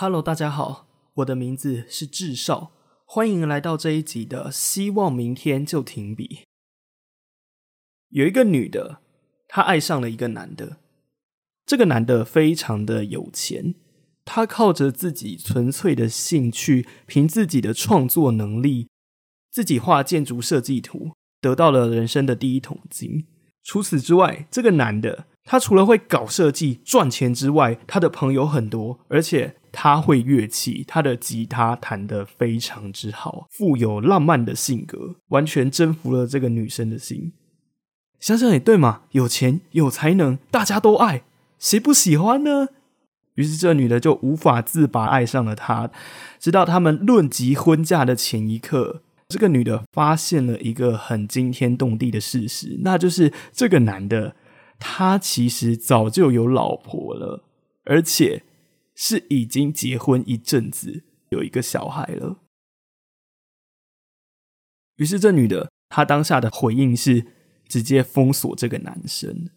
Hello，大家好，我的名字是智少，欢迎来到这一集的《希望明天就停笔》。有一个女的，她爱上了一个男的，这个男的非常的有钱，他靠着自己纯粹的兴趣，凭自己的创作能力，自己画建筑设计图，得到了人生的第一桶金。除此之外，这个男的，他除了会搞设计赚钱之外，他的朋友很多，而且。他会乐器，他的吉他弹得非常之好，富有浪漫的性格，完全征服了这个女生的心。想想也对嘛，有钱有才能，大家都爱，谁不喜欢呢？于是这女的就无法自拔，爱上了他。直到他们论及婚嫁的前一刻，这个女的发现了一个很惊天动地的事实，那就是这个男的他其实早就有老婆了，而且。是已经结婚一阵子，有一个小孩了。于是这女的，她当下的回应是直接封锁这个男生。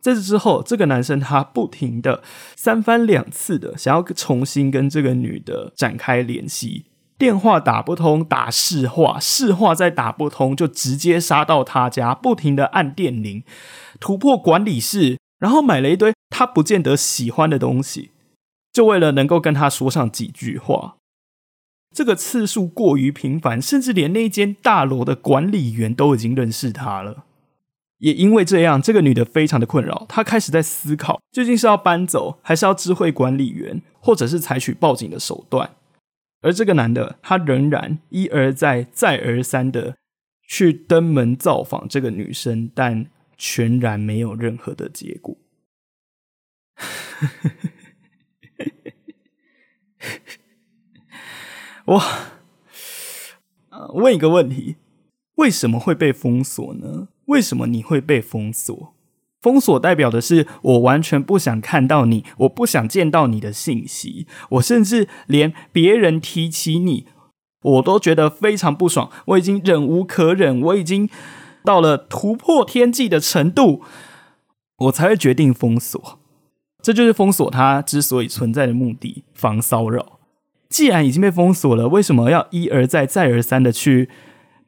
在这之后，这个男生他不停的三番两次的想要重新跟这个女的展开联系，电话打不通，打市话，市话再打不通，就直接杀到他家，不停的按电铃，突破管理室，然后买了一堆他不见得喜欢的东西。就为了能够跟他说上几句话，这个次数过于频繁，甚至连那间大楼的管理员都已经认识他了。也因为这样，这个女的非常的困扰，她开始在思考，究竟是要搬走，还是要知会管理员，或者是采取报警的手段。而这个男的，他仍然一而再、再而三的去登门造访这个女生，但全然没有任何的结果。我问一个问题：为什么会被封锁呢？为什么你会被封锁？封锁代表的是我完全不想看到你，我不想见到你的信息，我甚至连别人提起你，我都觉得非常不爽。我已经忍无可忍，我已经到了突破天际的程度，我才会决定封锁。这就是封锁它之所以存在的目的，防骚扰。既然已经被封锁了，为什么要一而再、再而三的去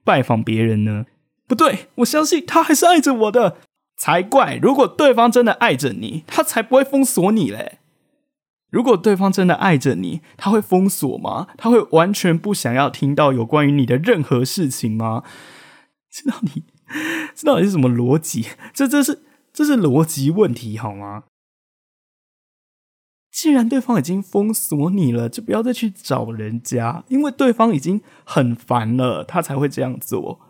拜访别人呢？不对，我相信他还是爱着我的，才怪！如果对方真的爱着你，他才不会封锁你嘞。如果对方真的爱着你，他会封锁吗？他会完全不想要听到有关于你的任何事情吗？这到底这到底是什么逻辑？这这是这是逻辑问题好吗？既然对方已经封锁你了，就不要再去找人家，因为对方已经很烦了，他才会这样做。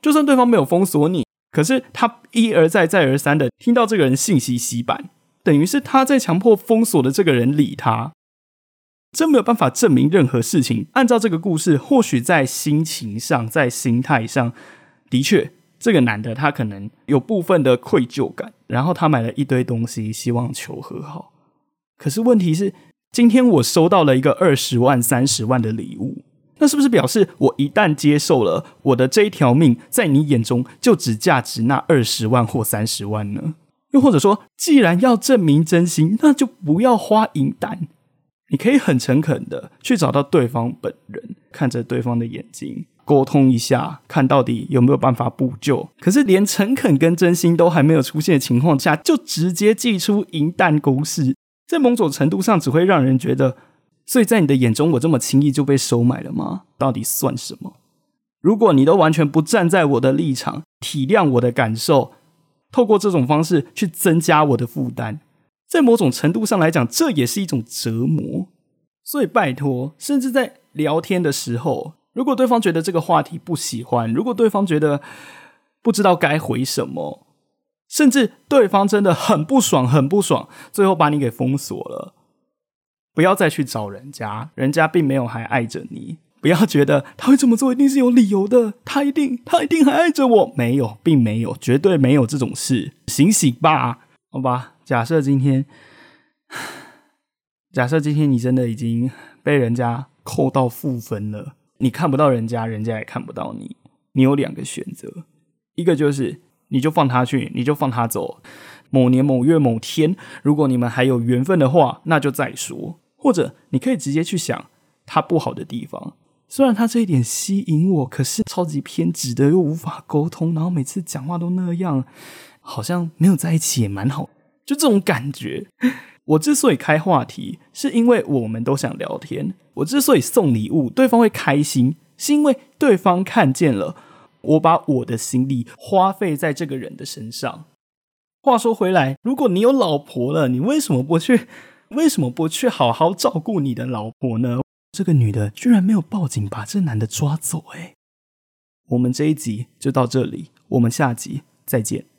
就算对方没有封锁你，可是他一而再、再而三的听到这个人信息洗版，等于是他在强迫封锁的这个人理他。这没有办法证明任何事情。按照这个故事，或许在心情上、在心态上，的确，这个男的他可能有部分的愧疚感，然后他买了一堆东西，希望求和好。可是问题是，今天我收到了一个二十万、三十万的礼物，那是不是表示我一旦接受了，我的这一条命在你眼中就只价值那二十万或三十万呢？又或者说，既然要证明真心，那就不要花银弹，你可以很诚恳的去找到对方本人，看着对方的眼睛，沟通一下，看到底有没有办法补救。可是连诚恳跟真心都还没有出现的情况下，就直接寄出银弹攻势。在某种程度上，只会让人觉得，所以在你的眼中，我这么轻易就被收买了吗？到底算什么？如果你都完全不站在我的立场，体谅我的感受，透过这种方式去增加我的负担，在某种程度上来讲，这也是一种折磨。所以拜托，甚至在聊天的时候，如果对方觉得这个话题不喜欢，如果对方觉得不知道该回什么。甚至对方真的很不爽，很不爽，最后把你给封锁了。不要再去找人家，人家并没有还爱着你。不要觉得他会这么做一定是有理由的，他一定他一定还爱着我。没有，并没有，绝对没有这种事。醒醒吧，好吧。假设今天，假设今天你真的已经被人家扣到负分了，你看不到人家，人家也看不到你。你有两个选择，一个就是你就放他去，你就放他走。某年某月某天，如果你们还有缘分的话，那就再说。或者你可以直接去想他不好的地方。虽然他这一点吸引我，可是超级偏执的，又无法沟通，然后每次讲话都那样，好像没有在一起也蛮好。就这种感觉。我之所以开话题，是因为我们都想聊天。我之所以送礼物，对方会开心，是因为对方看见了我把我的心力花费在这个人的身上。话说回来，如果你有老婆了，你为什么不去？为什么不去好好照顾你的老婆呢？这个女的居然没有报警把这男的抓走，哎，我们这一集就到这里，我们下集再见。